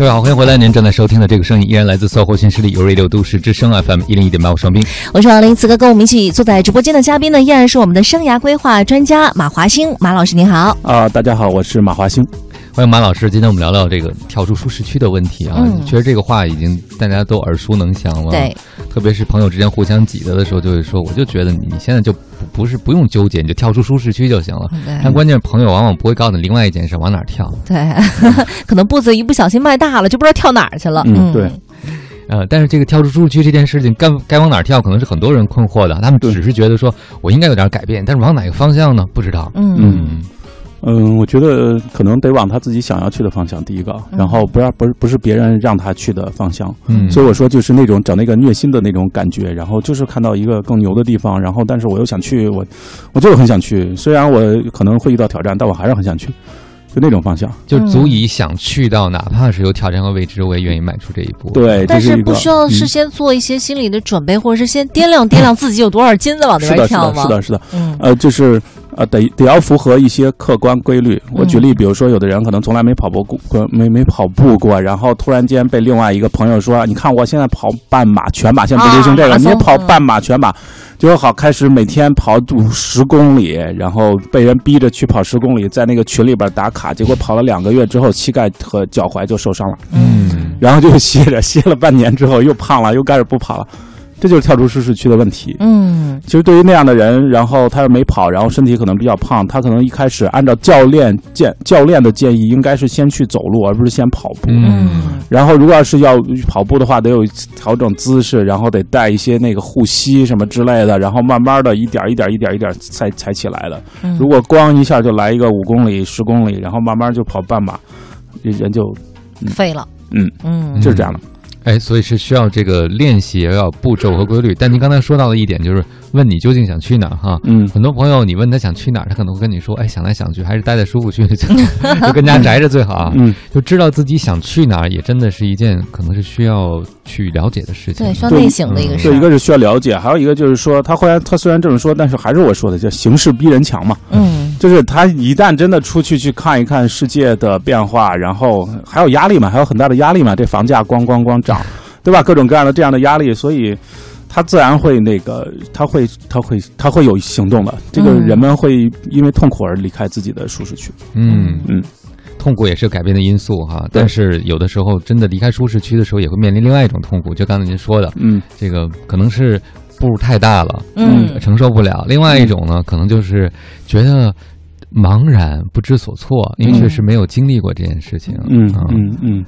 各位好，欢迎回来！您正在收听的这个声音依然来自搜狐新势力有 Radio 都市之声 FM 一零一点八，我双冰，我是王林。此刻跟我们一起坐在直播间的嘉宾呢，依然是我们的生涯规划专家马华兴马老师，您好啊！大家好，我是马华兴。欢迎马老师，今天我们聊聊这个跳出舒适区的问题啊。嗯，其实这个话已经大家都耳熟能详了。对，特别是朋友之间互相挤得的时候，就会说，我就觉得你现在就不不是不用纠结，你就跳出舒适区就行了。但关键是朋友往往不会告诉你另外一件事，往哪跳。对，可能步子一不小心迈大了，就不知道跳哪儿去了。嗯，对。呃，但是这个跳出舒适区这件事情，该该往哪跳，可能是很多人困惑的。他们只是觉得说我应该有点改变，但是往哪个方向呢？不知道。嗯。嗯，我觉得可能得往他自己想要去的方向，第一个，然后不要不是不是别人让他去的方向。嗯，所以我说就是那种找那个虐心的那种感觉，然后就是看到一个更牛的地方，然后但是我又想去，我我就是很想去，虽然我可能会遇到挑战，但我还是很想去，就那种方向，就足以想去到哪怕是有挑战和未知，我也愿意迈出这一步。对，但是不需要事先做一些心理的准备，或者是先掂量掂量自己有多少斤子往那边跳吗？是的，是的，是的，嗯，呃，就是。呃，得得要符合一些客观规律。我举例，比如说，有的人可能从来没跑步过，没没跑步过，然后突然间被另外一个朋友说：“你看我现在跑半马、全马，现在不流行这个，你也跑半马、全马，就好开始每天跑十公里，然后被人逼着去跑十公里，在那个群里边打卡，结果跑了两个月之后，膝盖和脚踝就受伤了，嗯，然后就歇着，歇了半年之后又胖了，又开始不跑了。”这就是跳出舒适区的问题。嗯，其实对于那样的人，然后他又没跑，然后身体可能比较胖，他可能一开始按照教练建教练的建议，应该是先去走路，而不是先跑步。嗯，然后如果要是要跑步的话，得有调整姿势，然后得带一些那个护膝什么之类的，然后慢慢的一点一点一点一点才才起来的。嗯如果光一下就来一个五公里、十公里，然后慢慢就跑半马，人就废了。嗯嗯，就是这样的。哎，所以是需要这个练习，也要步骤和规律。但您刚才说到的一点，就是问你究竟想去哪儿哈？嗯，很多朋友你问他想去哪儿，他可能会跟你说，哎，想来想去还是待在舒服区，就就跟家宅着最好啊。嗯，就知道自己想去哪儿，也真的是一件可能是需要去了解的事情。对，需要内省的一个事。对，一个是需要了解，还有一个就是说，他后来他虽然这么说，但是还是我说的，叫形势逼人强嘛。嗯，就是他一旦真的出去去看一看世界的变化，然后还有压力嘛，还有很大的压力嘛，这房价咣咣咣涨。对吧？各种各样的这样的压力，所以他自然会那个，他会，他会，他会有行动的。这个人们会因为痛苦而离开自己的舒适区。嗯嗯，痛苦也是改变的因素哈。但是有的时候真的离开舒适区的时候，也会面临另外一种痛苦。就刚才您说的，嗯，这个可能是步入太大了，嗯，承受不了。另外一种呢，可能就是觉得茫然不知所措，因为确实没有经历过这件事情。嗯嗯嗯。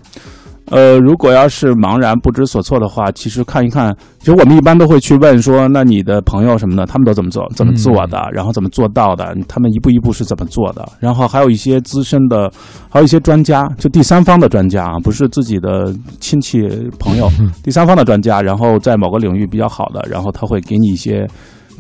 呃，如果要是茫然不知所措的话，其实看一看，其实我们一般都会去问说，那你的朋友什么的，他们都怎么做，怎么做的，然后怎么做到的，他们一步一步是怎么做的，然后还有一些资深的，还有一些专家，就第三方的专家啊，不是自己的亲戚朋友，第三方的专家，然后在某个领域比较好的，然后他会给你一些。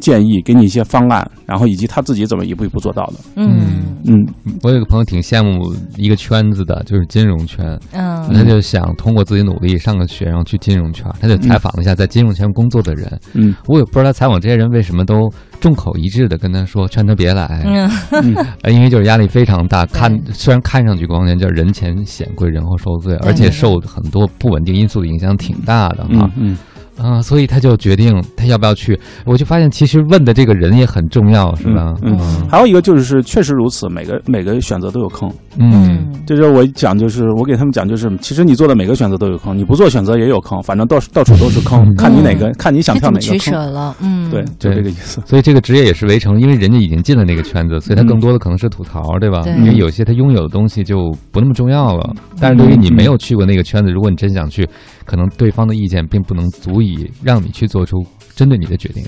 建议给你一些方案，然后以及他自己怎么一步一步做到的。嗯嗯，我有个朋友挺羡慕一个圈子的，就是金融圈。嗯，他就想通过自己努力上个学，然后去金融圈。他就采访了一下在金融圈工作的人。嗯，我也不知道他采访这些人为什么都众口一致的跟他说，劝他别来。嗯，因为就是压力非常大。看虽然看上去光鲜，叫人前显贵，人后受罪，而且受很多不稳定因素的影响挺大的哈。嗯。啊，所以他就决定他要不要去。我就发现，其实问的这个人也很重要，是吧？嗯，还有一个就是，确实如此，每个每个选择都有坑。嗯，就是我讲，就是我给他们讲，就是其实你做的每个选择都有坑，你不做选择也有坑，反正到到处都是坑，看你哪个，看你想跳哪个坑了。嗯，对，就这个意思。所以这个职业也是围城，因为人家已经进了那个圈子，所以他更多的可能是吐槽，对吧？因为有些他拥有的东西就不那么重要了。但是对于你没有去过那个圈子，如果你真想去。可能对方的意见并不能足以让你去做出针对你的决定。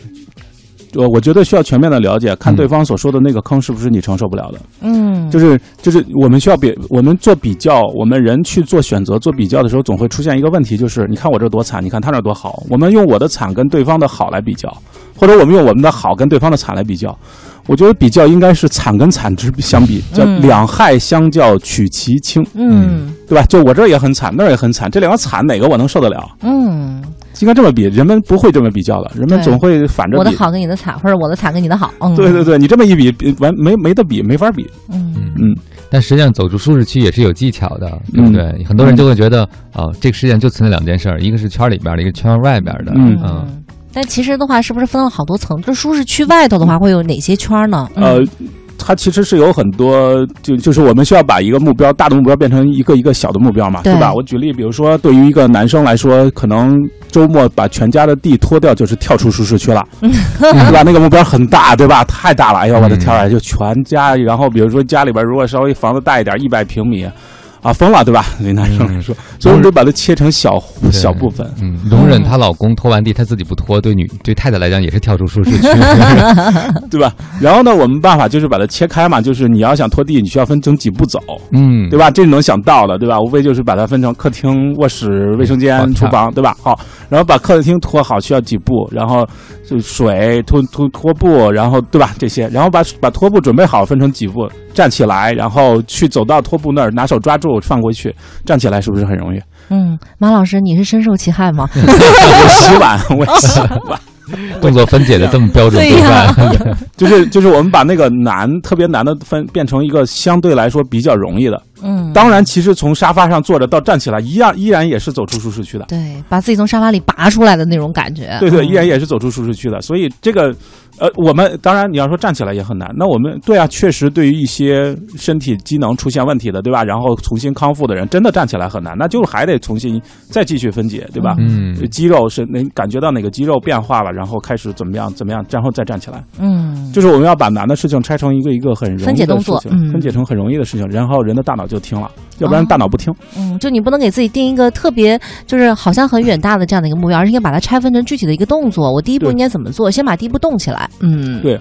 我我觉得需要全面的了解，看对方所说的那个坑是不是你承受不了的。嗯，就是就是我们需要比我们做比较，我们人去做选择、做比较的时候，总会出现一个问题，就是你看我这多惨，你看他那多好。我们用我的惨跟对方的好来比较，或者我们用我们的好跟对方的惨来比较。我觉得比较应该是惨跟惨之相比，叫两害相较取其轻，嗯，对吧？就我这儿也很惨，那儿也很惨，这两个惨哪个我能受得了？嗯，应该这么比，人们不会这么比较的，人们总会反着。我的好跟你的惨，或者我的惨跟你的好。嗯对对对，你这么一比，完没没得比，没法比。嗯嗯，但实际上走出舒适区也是有技巧的，对不对？很多人就会觉得，哦，这个世界上就存在两件事儿，一个是圈里边的，一个圈外边的，嗯。但其实的话，是不是分了好多层？就舒适区外头的话，会有哪些圈呢？呃，它其实是有很多，就就是我们需要把一个目标大的目标变成一个一个小的目标嘛，对吧？我举例，比如说，对于一个男生来说，可能周末把全家的地拖掉，就是跳出舒适区了，对吧？那个目标很大，对吧？太大了，哎呦我的天啊！就全家，然后比如说家里边如果稍微房子大一点，一百平米。啊，疯了，对吧？对男生来说，所以我们就把它切成小小部分。嗯，容忍她老公拖完地，她自己不拖，对女对太太来讲也是跳出舒适区，对吧？然后呢，我们办法就是把它切开嘛，就是你要想拖地，你需要分成几步走，嗯，对吧？这是能想到的，对吧？无非就是把它分成客厅、卧室、卫生间、厨房，对吧？好，然后把客厅拖好需要几步，然后就水拖拖拖布，然后对吧？这些，然后把把拖布准备好，分成几步。站起来，然后去走到拖布那儿，拿手抓住放过去，站起来是不是很容易？嗯，马老师，你是深受其害吗？我洗碗，我洗碗。动作分解的这么标准，对吧？就是就是我们把那个难特别难的分变成一个相对来说比较容易的。嗯，当然，其实从沙发上坐着到站起来，一样依然也是走出舒适区的。对，把自己从沙发里拔出来的那种感觉。对对，依然也是走出舒适区的。所以这个。呃，我们当然你要说站起来也很难。那我们对啊，确实对于一些身体机能出现问题的，对吧？然后重新康复的人，真的站起来很难，那就还得重新再继续分解，对吧？嗯，肌肉是能感觉到哪个肌肉变化了，然后开始怎么样怎么样，然后再站起来。嗯，就是我们要把难的事情拆成一个一个很容易的事情，分解成很容易的事情，然后人的大脑就听了，要不然大脑不听。嗯，就你不能给自己定一个特别就是好像很远大的这样的一个目标，而是应该把它拆分成具体的一个动作。我第一步应该怎么做？先把第一步动起来。嗯，对。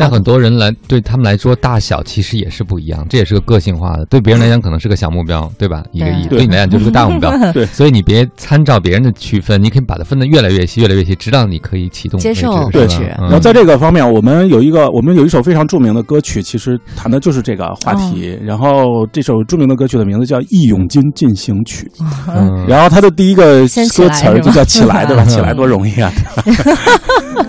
但很多人来对他们来说，大小其实也是不一样，这也是个个性化的。对别人来讲，可能是个小目标，对吧？一个亿，对你来讲就是个大目标。对，所以你别参照别人的区分，你可以把它分得越来越细，越来越细，直到你可以启动接受。对，然后在这个方面，我们有一个，我们有一首非常著名的歌曲，其实谈的就是这个话题。然后这首著名的歌曲的名字叫《义勇军进行曲》，然后它的第一个歌词儿就叫“起来”，对吧？起来多容易啊！